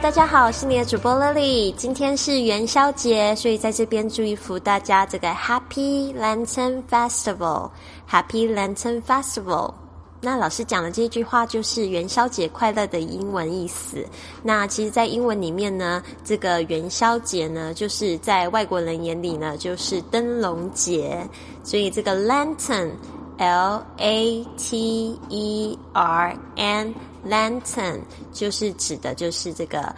大家好，我是你的主播 Lily。今天是元宵节，所以在这边祝福大家这个 Happy Lantern Festival，Happy Lantern Festival。那老师讲的这句话就是元宵节快乐的英文意思。那其实，在英文里面呢，这个元宵节呢，就是在外国人眼里呢，就是灯笼节。所以这个 Lantern L A T E R N lantern 就是指的就是这个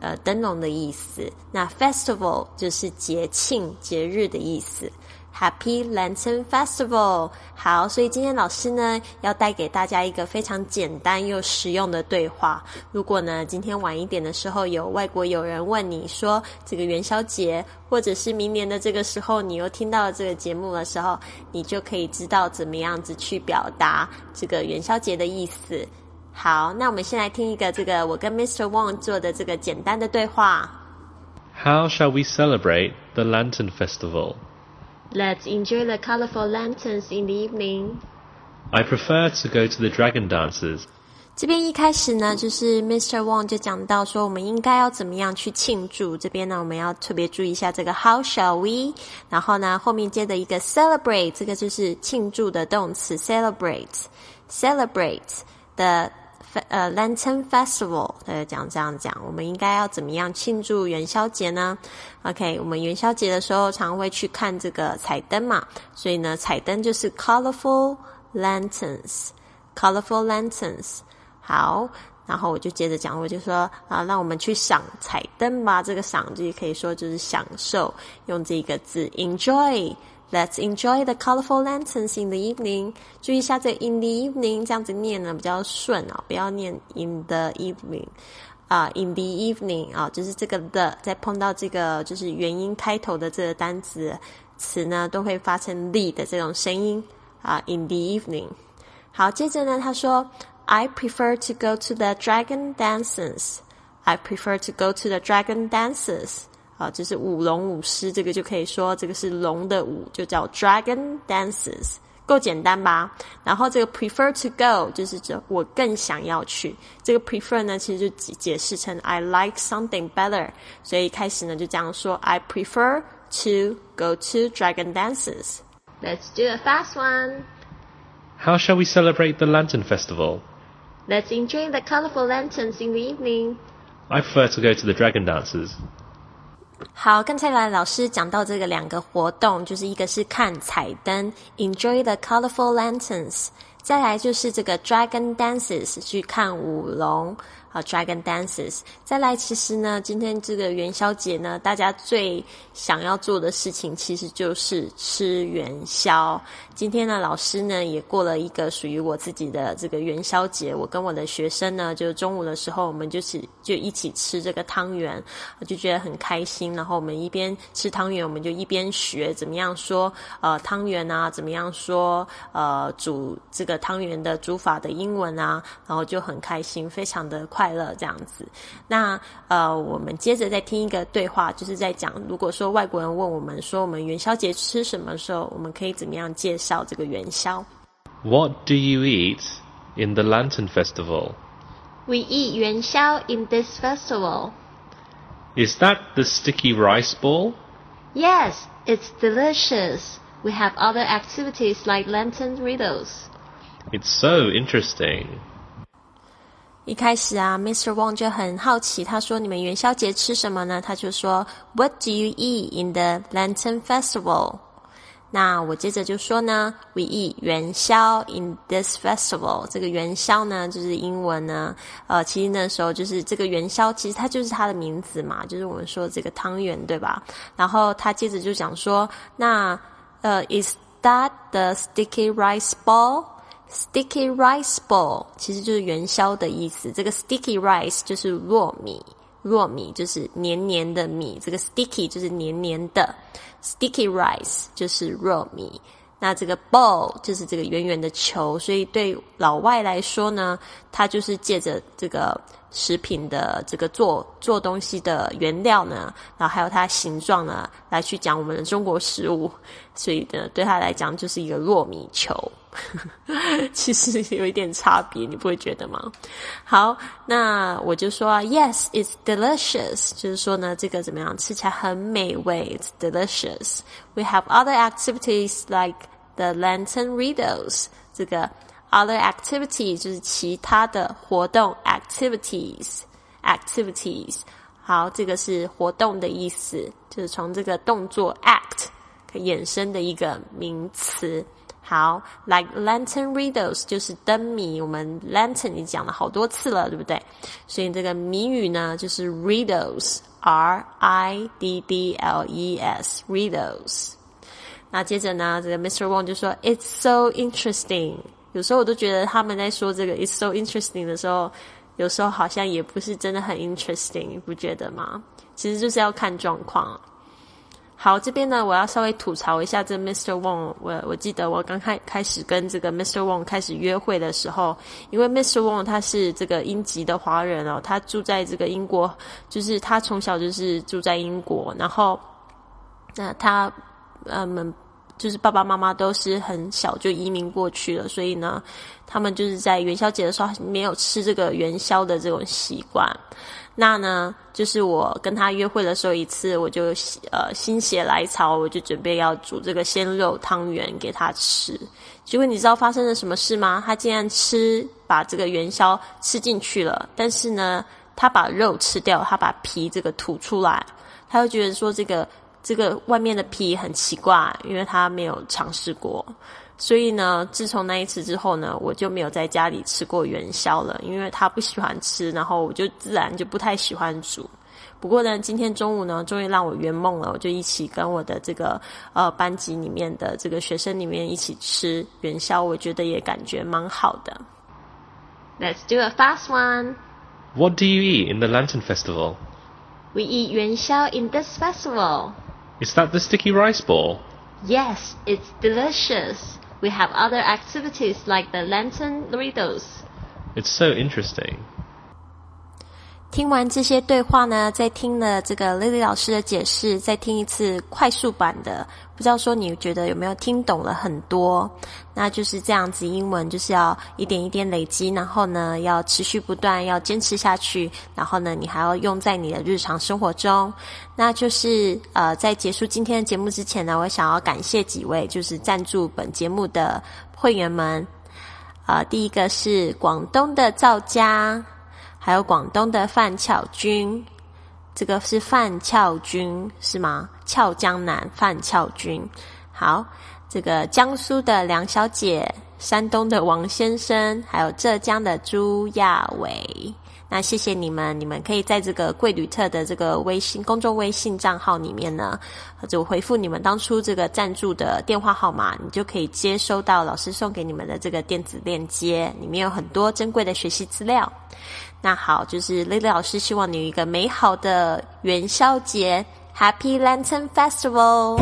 呃灯笼的意思，那 festival 就是节庆节日的意思。Happy Lantern Festival！好，所以今天老师呢要带给大家一个非常简单又实用的对话。如果呢今天晚一点的时候有外国友人问你说这个元宵节，或者是明年的这个时候你又听到了这个节目的时候，你就可以知道怎么样子去表达这个元宵节的意思。好，那我们先来听一个这个我跟 Mr. Wang 做的这个简单的对话。How shall we celebrate the Lantern Festival? Let's enjoy the colorful lanterns in the evening. I prefer to go to the dragon dances. 这边一开始呢，就是 Mr. Wang 就讲到说，我们应该要怎么样去庆祝。这边呢，我们要特别注意一下这个 How shall we？然后呢，后面接的一个 celebrate，这个就是庆祝的动词 celebrate，celebrate 的。 呃，Lantern Festival，呃，讲这样讲，我们应该要怎么样庆祝元宵节呢？OK，我们元宵节的时候常会去看这个彩灯嘛，所以呢，彩灯就是 colorful lanterns，colorful lanterns。好，然后我就接着讲，我就说啊，让我们去赏彩灯吧。这个赏就可以说就是享受，用这个字 enjoy。Let's enjoy the colorful lanterns in the evening。注意一下这 in the evening 这样子念呢比较顺啊，不要念 in the evening 啊，in the evening 啊，就是这个的，在碰到这个就是元音开头的这个单词词呢，都会发成 the 的这种声音啊，in the evening。好，接着呢，他说，I prefer to go to the dragon dances。I prefer to go to the dragon dances。 啊，就是舞龙舞狮，这个就可以说这个是龙的舞，就叫 dragon dances，够简单吧？然后这个 prefer to go 就是指我更想要去。这个 prefer 呢，其实就解解释成 I like something better，所以开始呢就这样说 I prefer to go to dragon dances。Let's do a fast one. How shall we celebrate the Lantern Festival? Let's enjoy the colorful lanterns in the evening. I prefer to go to the dragon dances. 好，刚才来老师讲到这个两个活动，就是一个是看彩灯，enjoy the colorful lanterns，再来就是这个 dragon dances，去看舞龙。好，Dragon Dances。再来，其实呢，今天这个元宵节呢，大家最想要做的事情其实就是吃元宵。今天呢，老师呢也过了一个属于我自己的这个元宵节。我跟我的学生呢，就中午的时候，我们就是就一起吃这个汤圆，我就觉得很开心。然后我们一边吃汤圆，我们就一边学怎么样说呃汤圆啊，怎么样说呃煮这个汤圆的煮法的英文啊，然后就很开心，非常的。快乐这样子，那呃，我们接着再听一个对话，就是在讲，如果说外国人问我们说我们元宵节吃什么时候，我们可以怎么样介绍这个元宵？What do you eat in the Lantern Festival? We eat 元宵 in this festival. Is that the sticky rice ball? Yes, it's delicious. We have other activities like lantern riddles. It's so interesting. 一开始啊，Mr. Wang 就很好奇，他说：“你们元宵节吃什么呢？”他就说：“What do you eat in the Lantern Festival？” 那我接着就说呢：“We eat 元宵 in this festival。”这个元宵呢，就是英文呢，呃，其实那时候就是这个元宵，其实它就是它的名字嘛，就是我们说这个汤圆，对吧？然后他接着就讲说：“那呃，Is that the sticky rice ball？” Sticky rice ball 其实就是元宵的意思。这个 sticky rice 就是糯米，糯米就是黏黏的米。这个 sticky 就是黏黏的，sticky rice 就是糯米。那这个 ball 就是这个圆圆的球，所以对老外来说呢，它就是借着这个食品的这个做做东西的原料呢，然后还有它形状呢，来去讲我们的中国食物，所以呢，对他来讲就是一个糯米球。其实有一点差别，你不会觉得吗？好，那我就说，Yes, it's delicious。就是说呢，这个怎么样？吃起来很美味，It's delicious. We have other activities like the lantern riddles。这个 other activity 就是其他的活动，activities，activities。好，这个是活动的意思，就是从这个动作 act 可衍生的一个名词。好，like lantern riddles 就是灯谜，我们 lantern 已经讲了好多次了，对不对？所以这个谜语呢，就是 riddles，r i d d l e s riddles。那接着呢，这个 Mr. Wong 就说 It's so interesting。有时候我都觉得他们在说这个 It's so interesting 的时候，有时候好像也不是真的很 interesting，你不觉得吗？其实就是要看状况。好，这边呢，我要稍微吐槽一下这 Mr. Wong。我我记得我刚开开始跟这个 Mr. Wong 开始约会的时候，因为 Mr. Wong 他是这个英籍的华人哦，他住在这个英国，就是他从小就是住在英国，然后那他呃们就是爸爸妈妈都是很小就移民过去了，所以呢，他们就是在元宵节的时候没有吃这个元宵的这种习惯。那呢，就是我跟他约会的时候一次，我就呃心血来潮，我就准备要煮这个鲜肉汤圆给他吃。结果你知道发生了什么事吗？他竟然吃把这个元宵吃进去了，但是呢，他把肉吃掉，他把皮这个吐出来，他就觉得说这个这个外面的皮很奇怪，因为他没有尝试过。所以呢，自从那一次之后呢，我就没有在家里吃过元宵了，因为他不喜欢吃，然后我就自然就不太喜欢煮。不过呢，今天中午呢，终于让我圆梦了，我就一起跟我的这个呃班级里面的这个学生里面一起吃元宵，我觉得也感觉蛮好的。Let's do a fast one. What do you eat in the Lantern Festival? We eat 元宵 in this festival. Is that the sticky rice ball? Yes, it's delicious. We have other activities like the lantern riddles. It's so interesting. 听完这些对话呢，再听了这个 Lily 老师的解释，再听一次快速版的，不知道说你觉得有没有听懂了很多？那就是这样子，英文就是要一点一点累积，然后呢，要持续不断，要坚持下去，然后呢，你还要用在你的日常生活中。那就是呃，在结束今天的节目之前呢，我想要感谢几位就是赞助本节目的会员们。啊，第一个是广东的赵家。还有广东的范巧君，这个是范俏君是吗？俏江南范俏君，好，这个江苏的梁小姐，山东的王先生，还有浙江的朱亚伟。那谢谢你们，你们可以在这个贵旅特的这个微信公众微信账号里面呢，就回复你们当初这个赞助的电话号码，你就可以接收到老师送给你们的这个电子链接，里面有很多珍贵的学习资料。那好，就是 Lily 老师希望你有一个美好的元宵节，Happy Lantern Festival。